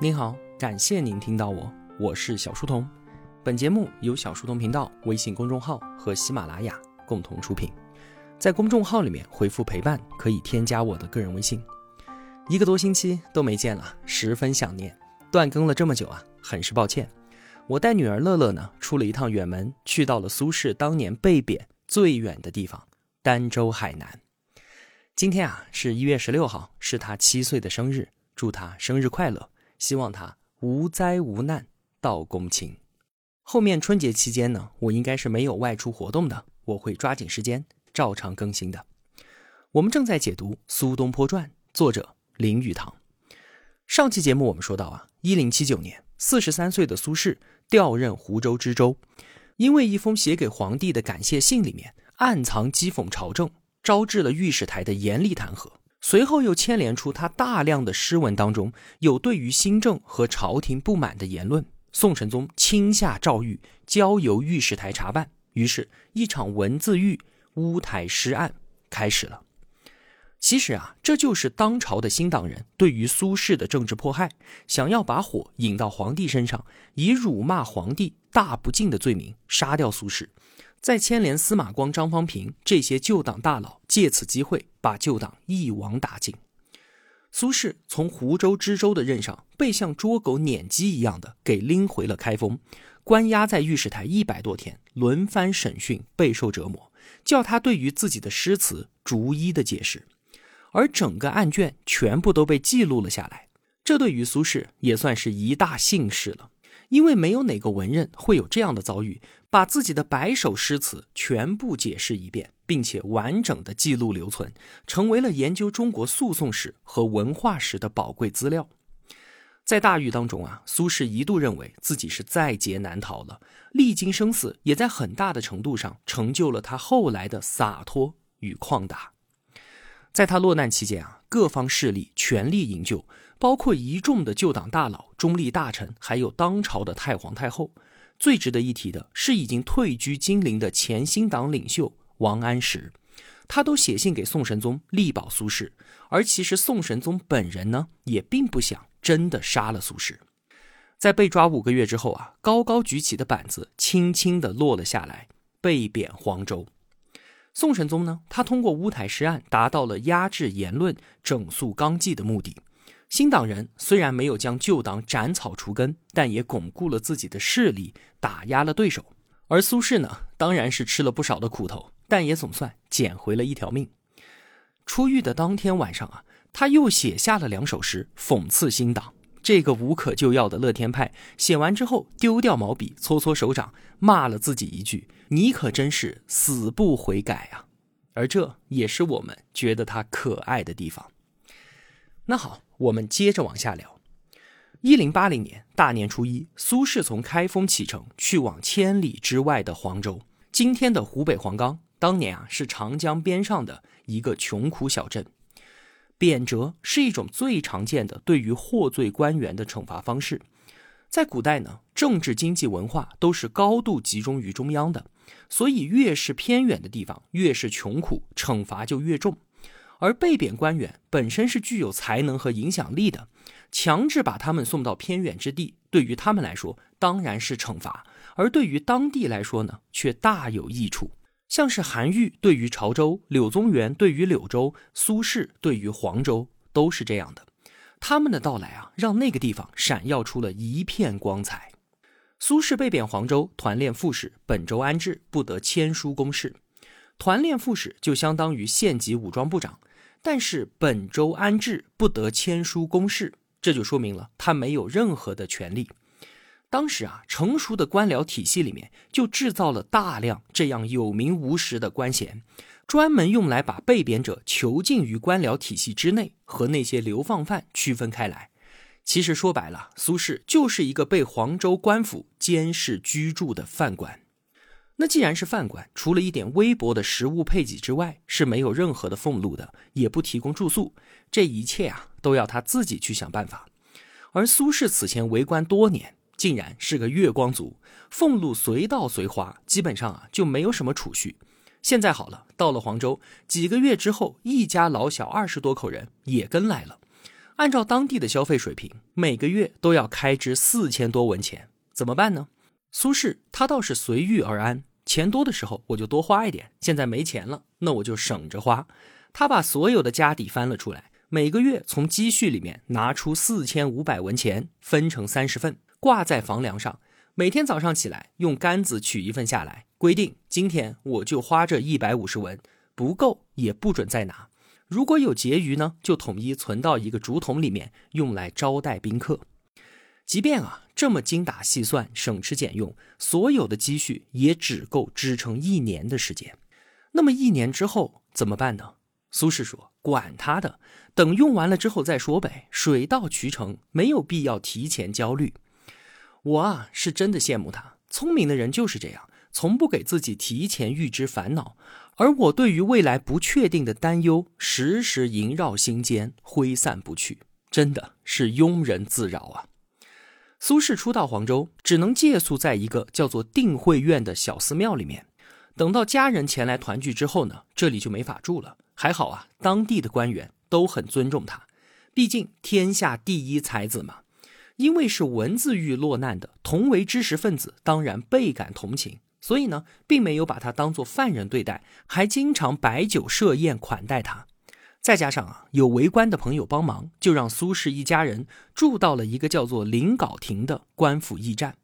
您好，感谢您听到我，我是小书童。本节目由小书童频道微信公众号和喜马拉雅共同出品。在公众号里面回复“陪伴”，可以添加我的个人微信。一个多星期都没见了，十分想念。断更了这么久啊，很是抱歉。我带女儿乐乐呢，出了一趟远门，去到了苏轼当年被贬最远的地方——儋州海南。今天啊，是一月十六号，是他七岁的生日，祝他生日快乐。希望他无灾无难到公卿。后面春节期间呢，我应该是没有外出活动的，我会抓紧时间照常更新的。我们正在解读《苏东坡传》，作者林语堂。上期节目我们说到啊，一零七九年，四十三岁的苏轼调任湖州知州，因为一封写给皇帝的感谢信里面暗藏讥讽朝政，招致了御史台的严厉弹劾。随后又牵连出他大量的诗文当中有对于新政和朝廷不满的言论，宋神宗亲下诏狱，交由御史台查办。于是，一场文字狱乌台诗案开始了。其实啊，这就是当朝的新党人对于苏轼的政治迫害，想要把火引到皇帝身上，以辱骂皇帝大不敬的罪名杀掉苏轼。再牵连司马光、张方平这些旧党大佬，借此机会把旧党一网打尽。苏轼从湖州知州的任上被像捉狗撵鸡一样的给拎回了开封，关押在御史台一百多天，轮番审讯，备受折磨，叫他对于自己的诗词逐一的解释，而整个案卷全部都被记录了下来。这对于苏轼也算是一大幸事了。因为没有哪个文人会有这样的遭遇，把自己的百首诗词全部解释一遍，并且完整的记录留存，成为了研究中国诉讼史和文化史的宝贵资料。在大狱当中啊，苏轼一度认为自己是在劫难逃了，历经生死，也在很大的程度上成就了他后来的洒脱与旷达。在他落难期间啊，各方势力全力营救。包括一众的旧党大佬、中立大臣，还有当朝的太皇太后。最值得一提的是，已经退居金陵的前新党领袖王安石，他都写信给宋神宗力保苏轼。而其实宋神宗本人呢，也并不想真的杀了苏轼。在被抓五个月之后啊，高高举起的板子轻轻地落了下来，被贬黄州。宋神宗呢，他通过乌台诗案达到了压制言论、整肃纲纪的目的。新党人虽然没有将旧党斩草除根，但也巩固了自己的势力，打压了对手。而苏轼呢，当然是吃了不少的苦头，但也总算捡回了一条命。出狱的当天晚上啊，他又写下了两首诗讽刺新党。这个无可救药的乐天派写完之后，丢掉毛笔，搓搓手掌，骂了自己一句：“你可真是死不悔改啊！”而这也是我们觉得他可爱的地方。那好。我们接着往下聊。一零八零年大年初一，苏轼从开封启程，去往千里之外的黄州，今天的湖北黄冈。当年啊，是长江边上的一个穷苦小镇。贬谪是一种最常见的对于获罪官员的惩罚方式。在古代呢，政治、经济、文化都是高度集中于中央的，所以越是偏远的地方，越是穷苦，惩罚就越重。而被贬官员本身是具有才能和影响力的，强制把他们送到偏远之地，对于他们来说当然是惩罚；而对于当地来说呢，却大有益处。像是韩愈对于潮州，柳宗元对于柳州，苏轼对于黄州，都是这样的。他们的到来啊，让那个地方闪耀出了一片光彩。苏轼被贬黄州，团练副使本州安置，不得签书公事。团练副使就相当于县级武装部长。但是本州安置不得签书公事，这就说明了他没有任何的权利。当时啊，成熟的官僚体系里面就制造了大量这样有名无实的官衔，专门用来把被贬者囚禁于官僚体系之内，和那些流放犯区分开来。其实说白了，苏轼就是一个被黄州官府监视居住的犯官。那既然是饭馆，除了一点微薄的食物配给之外，是没有任何的俸禄的，也不提供住宿，这一切啊，都要他自己去想办法。而苏轼此前为官多年，竟然是个月光族，俸禄随到随花，基本上啊就没有什么储蓄。现在好了，到了黄州，几个月之后，一家老小二十多口人也跟来了，按照当地的消费水平，每个月都要开支四千多文钱，怎么办呢？苏轼他倒是随遇而安，钱多的时候我就多花一点，现在没钱了，那我就省着花。他把所有的家底翻了出来，每个月从积蓄里面拿出四千五百文钱，分成三十份，挂在房梁上。每天早上起来，用杆子取一份下来，规定今天我就花这一百五十文，不够也不准再拿。如果有结余呢，就统一存到一个竹筒里面，用来招待宾客。即便啊这么精打细算、省吃俭用，所有的积蓄也只够支撑一年的时间。那么一年之后怎么办呢？苏轼说：“管他的，等用完了之后再说呗，水到渠成，没有必要提前焦虑。”我啊，是真的羡慕他。聪明的人就是这样，从不给自己提前预知烦恼。而我对于未来不确定的担忧，时时萦绕心间，挥散不去，真的是庸人自扰啊。苏轼初到黄州，只能借宿在一个叫做定慧院的小寺庙里面。等到家人前来团聚之后呢，这里就没法住了。还好啊，当地的官员都很尊重他，毕竟天下第一才子嘛。因为是文字狱落难的，同为知识分子，当然倍感同情，所以呢，并没有把他当做犯人对待，还经常摆酒设宴款待他。再加上啊，有为官的朋友帮忙，就让苏轼一家人住到了一个叫做临皋亭的官府驿站。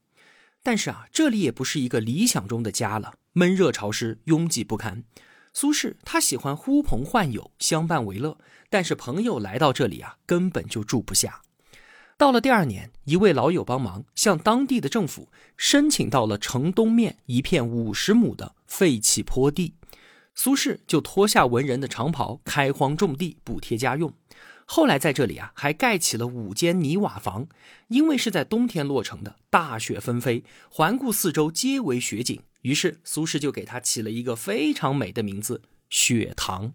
但是啊，这里也不是一个理想中的家了，闷热潮湿，拥挤不堪。苏轼他喜欢呼朋唤友，相伴为乐，但是朋友来到这里啊，根本就住不下。到了第二年，一位老友帮忙向当地的政府申请到了城东面一片五十亩的废弃坡地，苏轼就脱下文人的长袍，开荒种地，补贴家用。后来在这里啊，还盖起了五间泥瓦房。因为是在冬天落成的，大雪纷飞，环顾四周皆为雪景，于是苏轼就给他起了一个非常美的名字——雪堂。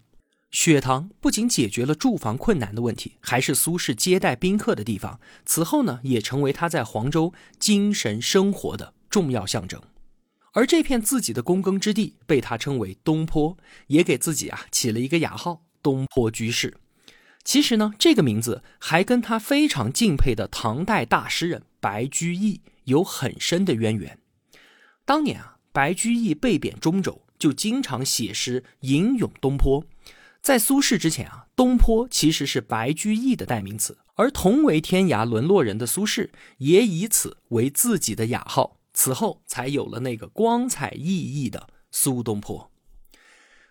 雪堂不仅解决了住房困难的问题，还是苏轼接待宾客的地方。此后呢，也成为他在黄州精神生活的重要象征。而这片自己的躬耕之地，被他称为东坡，也给自己啊起了一个雅号——东坡居士。其实呢，这个名字还跟他非常敬佩的唐代大诗人白居易有很深的渊源。当年啊，白居易被贬中州，就经常写诗吟咏东坡。在苏轼之前啊，东坡其实是白居易的代名词，而同为天涯沦落人的苏轼也以此为自己的雅号，此后才有了那个光彩熠熠的苏东坡。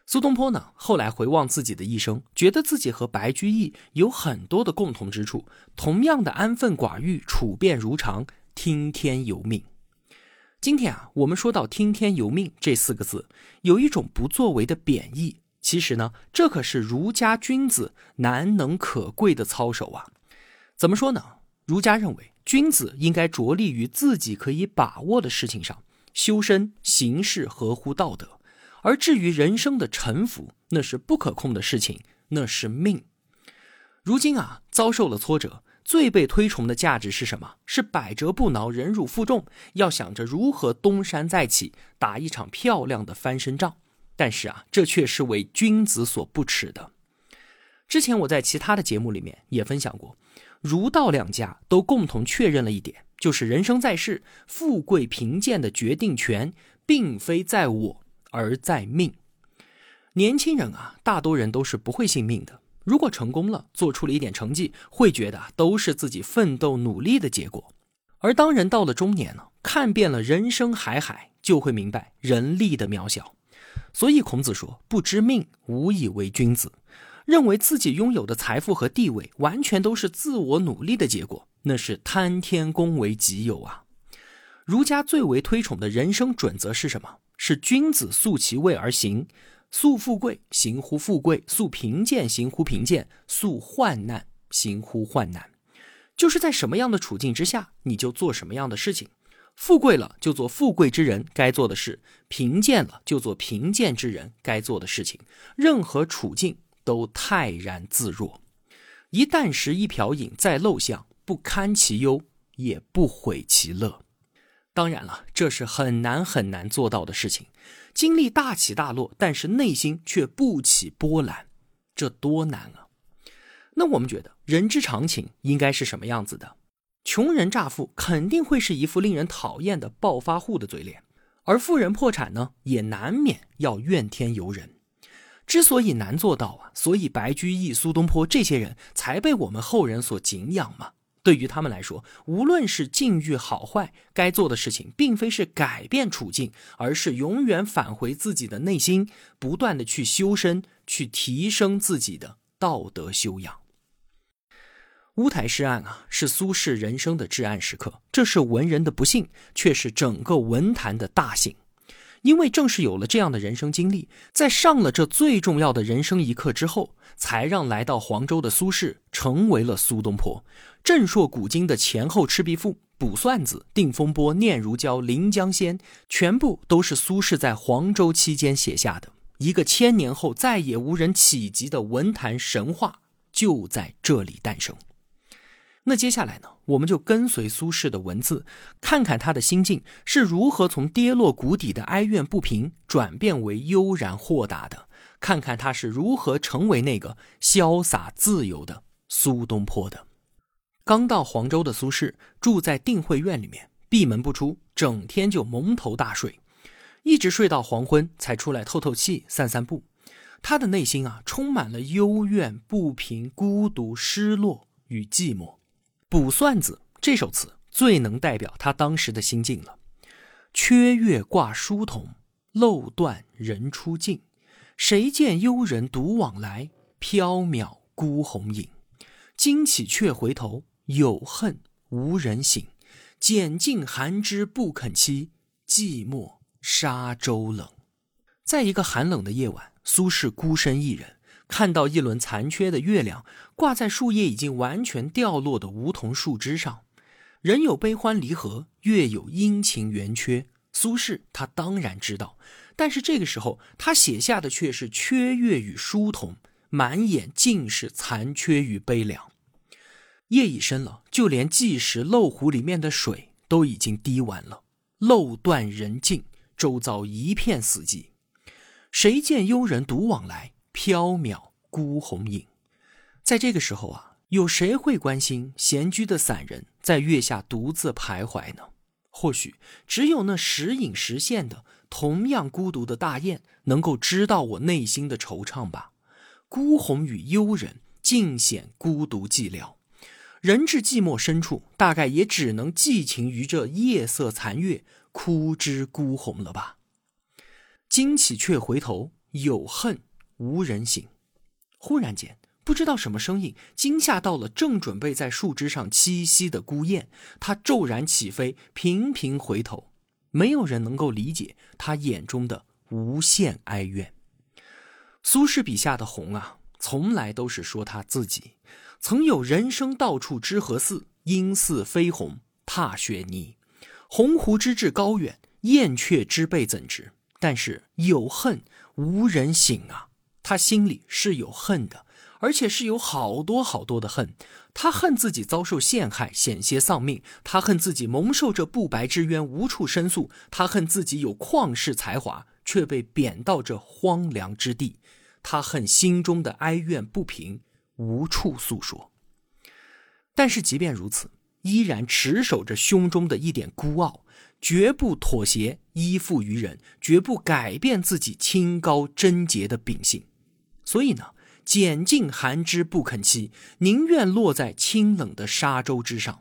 苏东坡呢，后来回望自己的一生，觉得自己和白居易有很多的共同之处，同样的安分寡欲、处变如常、听天由命。今天啊，我们说到“听天由命”这四个字，有一种不作为的贬义。其实呢，这可是儒家君子难能可贵的操守啊！怎么说呢？儒家认为，君子应该着力于自己可以把握的事情上，修身行事合乎道德。而至于人生的沉浮，那是不可控的事情，那是命。如今啊，遭受了挫折，最被推崇的价值是什么？是百折不挠、忍辱负重，要想着如何东山再起，打一场漂亮的翻身仗。但是啊，这却是为君子所不耻的。之前我在其他的节目里面也分享过，儒道两家都共同确认了一点，就是人生在世，富贵贫贱的决定权并非在我，而在命。年轻人啊，大多人都是不会信命的。如果成功了，做出了一点成绩，会觉得都是自己奋斗努力的结果。而当人到了中年呢，看遍了人生海海，就会明白人力的渺小。所以孔子说：“不知命，无以为君子。”认为自己拥有的财富和地位完全都是自我努力的结果，那是贪天功为己有啊！儒家最为推崇的人生准则是什么？是君子素其位而行，素富贵行乎富贵，素贫贱行乎贫贱，素患难行乎患难。就是在什么样的处境之下，你就做什么样的事情。富贵了就做富贵之人该做的事，贫贱了就做贫贱之人该做的事情。任何处境都泰然自若。一旦食一瓢饮在陋巷，不堪其忧，也不悔其乐。当然了，这是很难很难做到的事情。经历大起大落，但是内心却不起波澜，这多难啊！那我们觉得人之常情应该是什么样子的？穷人乍富肯定会是一副令人讨厌的暴发户的嘴脸，而富人破产呢，也难免要怨天尤人。之所以难做到啊，所以白居易、苏东坡这些人才被我们后人所敬仰嘛。对于他们来说，无论是境遇好坏，该做的事情并非是改变处境，而是永远返回自己的内心，不断的去修身，去提升自己的道德修养。乌台诗案啊，是苏轼人生的至暗时刻，这是文人的不幸，却是整个文坛的大幸。因为正是有了这样的人生经历，在上了这最重要的人生一课之后，才让来到黄州的苏轼成为了苏东坡。正说古今的前后赤壁赋、卜算子、定风波、念如胶、临江仙，全部都是苏轼在黄州期间写下的。一个千年后再也无人企及的文坛神话，就在这里诞生。那接下来呢？我们就跟随苏轼的文字，看看他的心境是如何从跌落谷底的哀怨不平转变为悠然豁达的，看看他是如何成为那个潇洒自由的苏东坡的。刚到黄州的苏轼住在定慧院里面，闭门不出，整天就蒙头大睡，一直睡到黄昏才出来透透气、散散步。他的内心啊，充满了幽怨、不平、孤独、失落与寂寞。《卜算子》这首词最能代表他当时的心境了。缺月挂疏桐，漏断人初静。谁见幽人独往来？缥缈孤鸿影。惊起却回头，有恨无人省。拣尽寒枝不肯栖，寂寞沙洲冷。在一个寒冷的夜晚，苏轼孤身一人。看到一轮残缺的月亮挂在树叶已经完全掉落的梧桐树枝上，人有悲欢离合，月有阴晴圆缺。苏轼他当然知道，但是这个时候他写下的却是缺月与疏桐，满眼尽是残缺与悲凉。夜已深了，就连计时漏壶里面的水都已经滴完了，漏断人静，周遭一片死寂。谁见幽人独往来？缥缈孤鸿影，在这个时候啊，有谁会关心闲居的散人在月下独自徘徊呢？或许只有那时隐时现的同样孤独的大雁，能够知道我内心的惆怅吧。孤鸿与幽人，尽显孤独寂寥。人至寂寞深处，大概也只能寄情于这夜色残月，枯枝孤鸿了吧。惊起却回头，有恨。无人醒，忽然间，不知道什么声音惊吓到了正准备在树枝上栖息的孤雁，它骤然起飞，频频回头，没有人能够理解他眼中的无限哀怨。苏轼笔下的鸿啊，从来都是说他自己曾有人生到处知何似，应似飞鸿踏雪泥，鸿鹄之志高远，燕雀之辈怎知？但是有恨无人省啊。他心里是有恨的，而且是有好多好多的恨。他恨自己遭受陷害，险些丧命；他恨自己蒙受这不白之冤，无处申诉；他恨自己有旷世才华，却被贬到这荒凉之地；他恨心中的哀怨不平，无处诉说。但是即便如此，依然持守着胸中的一点孤傲，绝不妥协依附于人，绝不改变自己清高贞洁的秉性。所以呢，拣尽寒枝不肯栖，宁愿落在清冷的沙洲之上。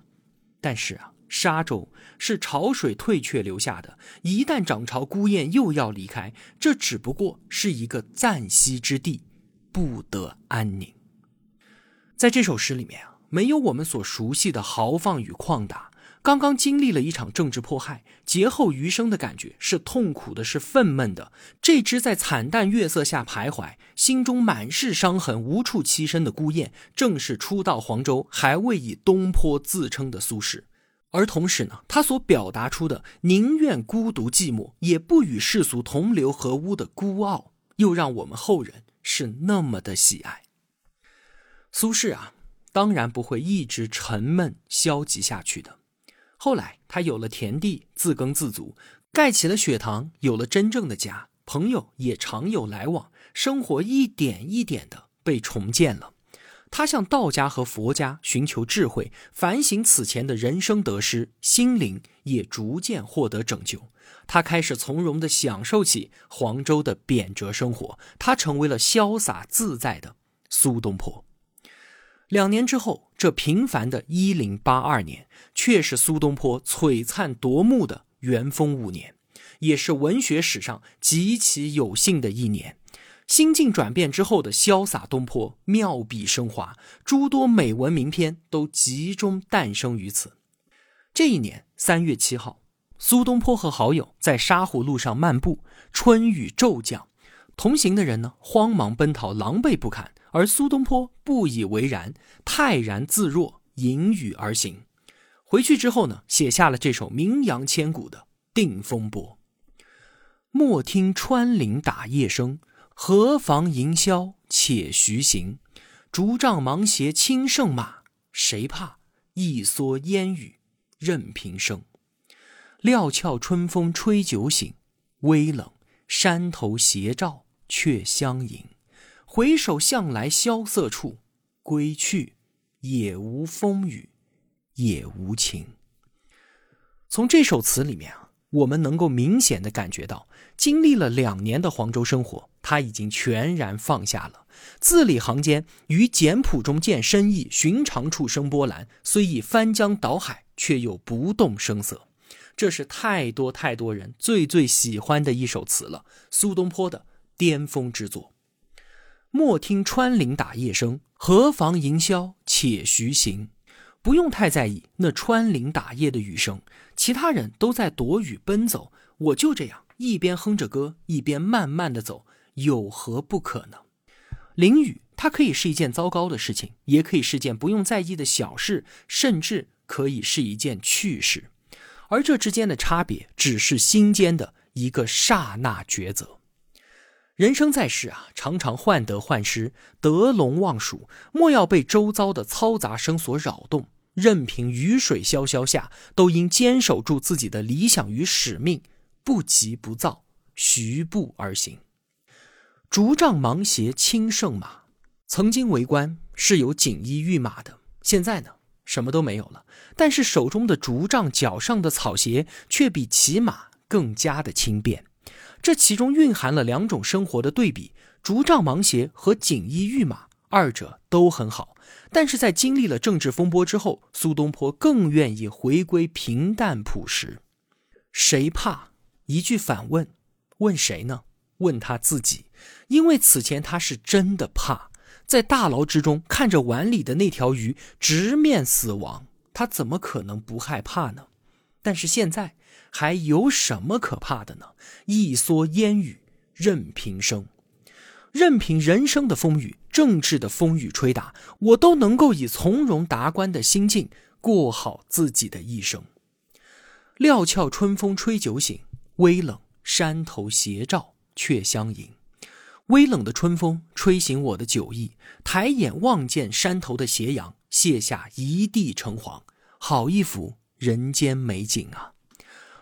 但是啊，沙洲是潮水退却留下的，一旦涨潮，孤雁又要离开，这只不过是一个暂息之地，不得安宁。在这首诗里面啊，没有我们所熟悉的豪放与旷达。刚刚经历了一场政治迫害，劫后余生的感觉是痛苦的，是愤懑的。这只在惨淡月色下徘徊，心中满是伤痕、无处栖身的孤雁，正是初到黄州还未以东坡自称的苏轼。而同时呢，他所表达出的宁愿孤独寂寞，也不与世俗同流合污的孤傲，又让我们后人是那么的喜爱。苏轼啊，当然不会一直沉闷消极下去的。后来，他有了田地，自耕自足，盖起了雪堂，有了真正的家，朋友也常有来往，生活一点一点的被重建了。他向道家和佛家寻求智慧，反省此前的人生得失，心灵也逐渐获得拯救。他开始从容地享受起黄州的贬谪生活，他成为了潇洒自在的苏东坡。两年之后，这平凡的一零八二年，却是苏东坡璀璨夺目的元丰五年，也是文学史上极其有幸的一年。心境转变之后的潇洒东坡，妙笔生华，诸多美文名篇都集中诞生于此。这一年三月七号，苏东坡和好友在沙湖路上漫步，春雨骤降，同行的人呢慌忙奔逃，狼狈不堪。而苏东坡不以为然，泰然自若，迎雨而行。回去之后呢，写下了这首名扬千古的《定风波》：莫听穿林打叶声，何妨吟啸且徐行。竹杖芒鞋轻胜马，谁怕？一蓑烟雨任平生。料峭春风吹酒醒，微冷山头斜照却相迎。回首向来萧瑟处，归去，也无风雨也无晴。从这首词里面啊，我们能够明显的感觉到，经历了两年的黄州生活，他已经全然放下了。字里行间，于简朴中见深意，寻常处生波澜。虽已翻江倒海，却又不动声色。这是太多太多人最最喜欢的一首词了，苏东坡的巅峰之作。莫听穿林打叶声，何妨吟啸且徐行。不用太在意那穿林打叶的雨声，其他人都在躲雨奔走，我就这样一边哼着歌，一边慢慢的走，有何不可呢？淋雨，它可以是一件糟糕的事情，也可以是件不用在意的小事，甚至可以是一件趣事。而这之间的差别，只是心间的一个刹那抉择。人生在世啊，常常患得患失，得陇望蜀，莫要被周遭的嘈杂声所扰动。任凭雨水潇潇下，都应坚守住自己的理想与使命，不急不躁，徐步而行。竹杖芒鞋轻胜马，曾经为官是有锦衣玉马的，现在呢，什么都没有了。但是手中的竹杖，脚上的草鞋，却比骑马更加的轻便。这其中蕴含了两种生活的对比：竹杖芒鞋和锦衣玉马，二者都很好。但是在经历了政治风波之后，苏东坡更愿意回归平淡朴实。谁怕？一句反问，问谁呢？问他自己。因为此前他是真的怕，在大牢之中看着碗里的那条鱼直面死亡，他怎么可能不害怕呢？但是现在。还有什么可怕的呢？一蓑烟雨任平生，任凭人生的风雨、政治的风雨吹打，我都能够以从容达观的心境过好自己的一生。料峭春风吹酒醒，微冷山头斜照却相迎。微冷的春风吹醒我的酒意，抬眼望见山头的斜阳，泻下一地橙黄，好一幅人间美景啊！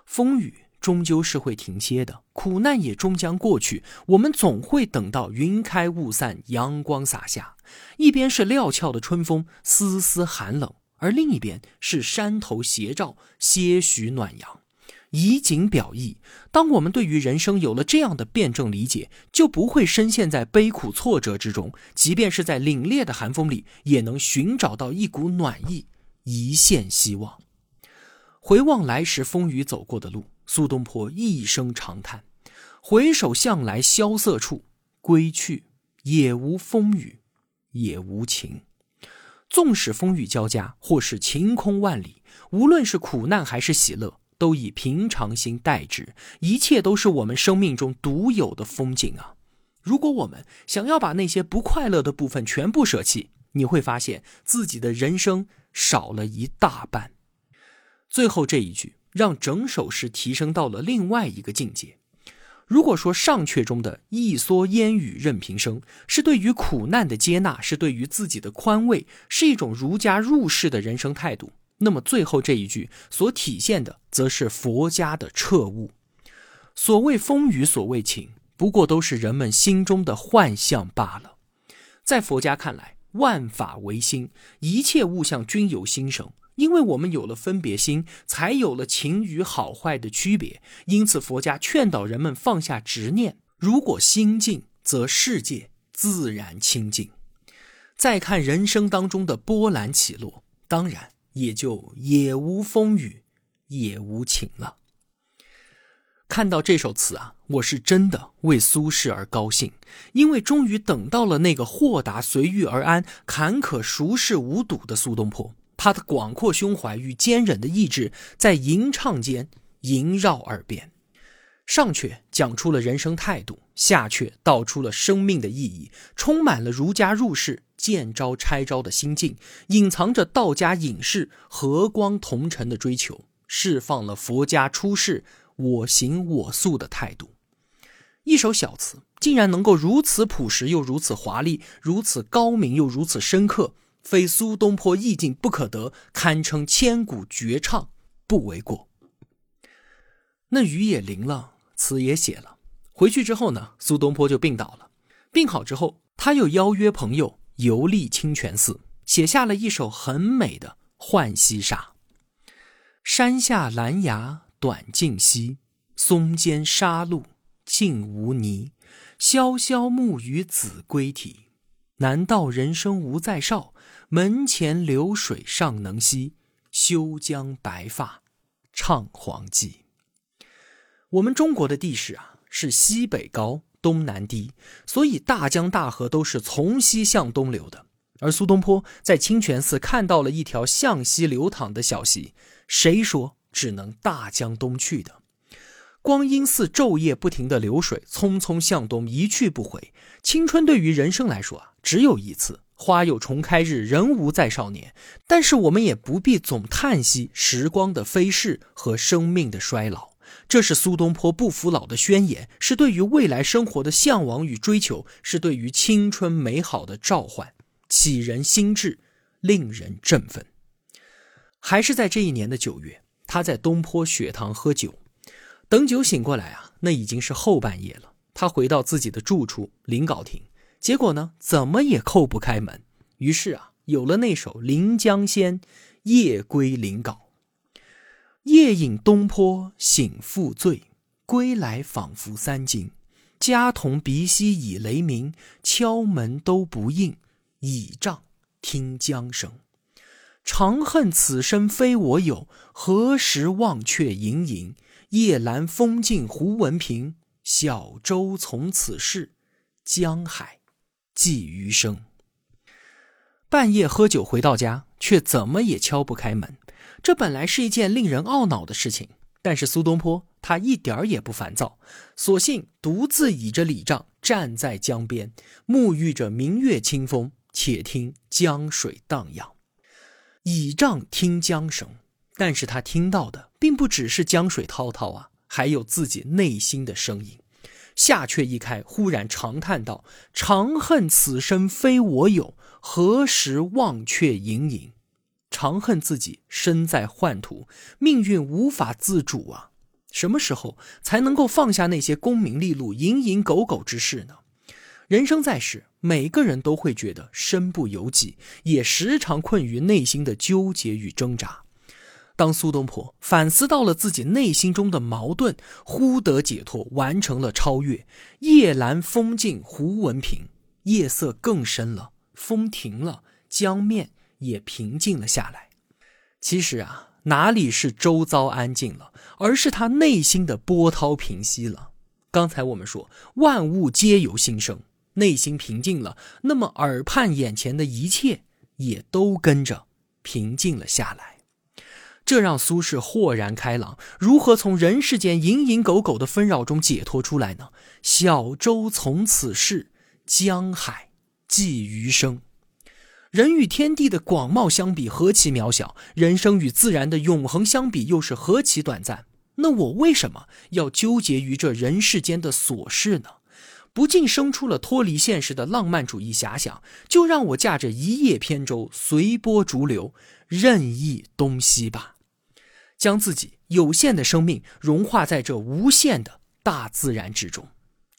风雨终究是会停歇的，苦难也终将过去。我们总会等到云开雾散，阳光洒下。一边是料峭的春风，丝丝寒冷；而另一边是山头斜照，些许暖阳。以景表意，当我们对于人生有了这样的辩证理解，就不会深陷在悲苦挫折之中。即便是在凛冽的寒风里，也能寻找到一股暖意，一线希望。回望来时风雨走过的路，苏东坡一声长叹：“回首向来萧瑟处，归去，也无风雨也无晴。纵使风雨交加，或是晴空万里，无论是苦难还是喜乐，都以平常心待之。一切都是我们生命中独有的风景啊！如果我们想要把那些不快乐的部分全部舍弃，你会发现自己的人生少了一大半。”最后这一句让整首诗提升到了另外一个境界。如果说上阙中的一蓑烟雨任平生是对于苦难的接纳，是对于自己的宽慰，是一种儒家入世的人生态度，那么最后这一句所体现的，则是佛家的彻悟。所谓风雨，所谓情，不过都是人们心中的幻象罢了。在佛家看来，万法唯心，一切物象均有心生。因为我们有了分别心，才有了情与好坏的区别。因此，佛家劝导人们放下执念。如果心静，则世界自然清净。再看人生当中的波澜起落，当然也就也无风雨，也无晴了。看到这首词啊，我是真的为苏轼而高兴，因为终于等到了那个豁达随遇而安、坎坷熟视无睹的苏东坡。他的广阔胸怀与坚韧的意志在吟唱间萦绕耳边，上阙讲出了人生态度，下阙道出了生命的意义，充满了儒家入世见招拆招的心境，隐藏着道家隐士和光同尘的追求，释放了佛家出世我行我素的态度。一首小词竟然能够如此朴实又如此华丽，如此高明又如此深刻。非苏东坡意境不可得，堪称千古绝唱，不为过。那雨也淋了，词也写了。回去之后呢，苏东坡就病倒了。病好之后，他又邀约朋友游历清泉寺，写下了一首很美的《浣溪沙》：山下兰芽短浸溪，松间沙路净无泥。潇潇暮雨子规啼，难道人生无再少？门前流水尚能西，休将白发唱黄鸡。我们中国的地势啊，是西北高，东南低，所以大江大河都是从西向东流的。而苏东坡在清泉寺看到了一条向西流淌的小溪，谁说只能大江东去的？光阴似昼夜不停的流水，匆匆向东，一去不回。青春对于人生来说啊，只有一次。花有重开日，人无再少年。但是我们也不必总叹息时光的飞逝和生命的衰老。这是苏东坡不服老的宣言，是对于未来生活的向往与追求，是对于青春美好的召唤，启人心智，令人振奋。还是在这一年的九月，他在东坡雪堂喝酒，等酒醒过来啊，那已经是后半夜了。他回到自己的住处临皋亭。结果呢，怎么也叩不开门。于是啊，有了那首《临江仙·夜归临皋》：夜饮东坡醒复醉，归来仿佛三更。家童鼻息已雷鸣，敲门都不应，倚杖听江声。长恨此身非我有，何时忘却营营？夜阑风静胡文平，小舟从此逝，江海。寄余生。半夜喝酒回到家，却怎么也敲不开门。这本来是一件令人懊恼的事情，但是苏东坡他一点儿也不烦躁，索性独自倚着礼杖站在江边，沐浴着明月清风，且听江水荡漾。倚杖听江声，但是他听到的并不只是江水滔滔啊，还有自己内心的声音。下阙一开，忽然长叹道：“长恨此身非我有，何时忘却营营？”长恨自己身在宦途，命运无法自主啊！什么时候才能够放下那些功名利禄、蝇营狗苟之事呢？人生在世，每个人都会觉得身不由己，也时常困于内心的纠结与挣扎。当苏东坡反思到了自己内心中的矛盾，忽得解脱，完成了超越。夜阑风静胡文平，夜色更深了，风停了，江面也平静了下来。其实啊，哪里是周遭安静了，而是他内心的波涛平息了。刚才我们说，万物皆由心生，内心平静了，那么耳畔眼前的一切也都跟着平静了下来。这让苏轼豁然开朗，如何从人世间蝇营狗苟的纷扰中解脱出来呢？小舟从此逝，江海寄余生。人与天地的广袤相比何其渺小，人生与自然的永恒相比又是何其短暂。那我为什么要纠结于这人世间的琐事呢？不禁生出了脱离现实的浪漫主义遐想，就让我驾着一叶扁舟，随波逐流，任意东西吧。将自己有限的生命融化在这无限的大自然之中，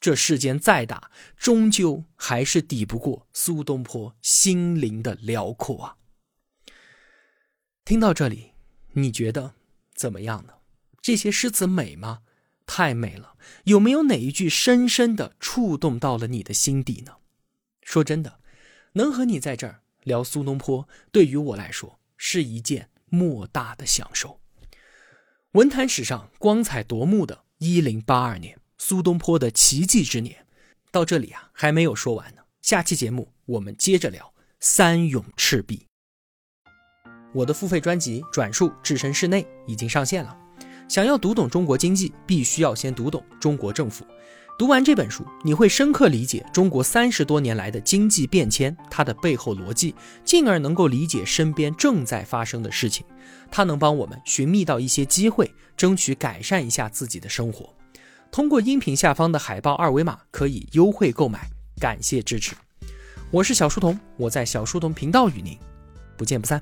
这世间再大，终究还是抵不过苏东坡心灵的辽阔啊！听到这里，你觉得怎么样呢？这些诗词美吗？太美了！有没有哪一句深深的触动到了你的心底呢？说真的，能和你在这儿聊苏东坡，对于我来说是一件莫大的享受。文坛史上光彩夺目的一零八二年，苏东坡的奇迹之年，到这里啊还没有说完呢。下期节目我们接着聊三勇赤壁。我的付费专辑《转述置身事内》已经上线了。想要读懂中国经济，必须要先读懂中国政府。读完这本书，你会深刻理解中国三十多年来的经济变迁，它的背后逻辑，进而能够理解身边正在发生的事情。它能帮我们寻觅到一些机会，争取改善一下自己的生活。通过音频下方的海报二维码可以优惠购买，感谢支持。我是小书童，我在小书童频道与您不见不散。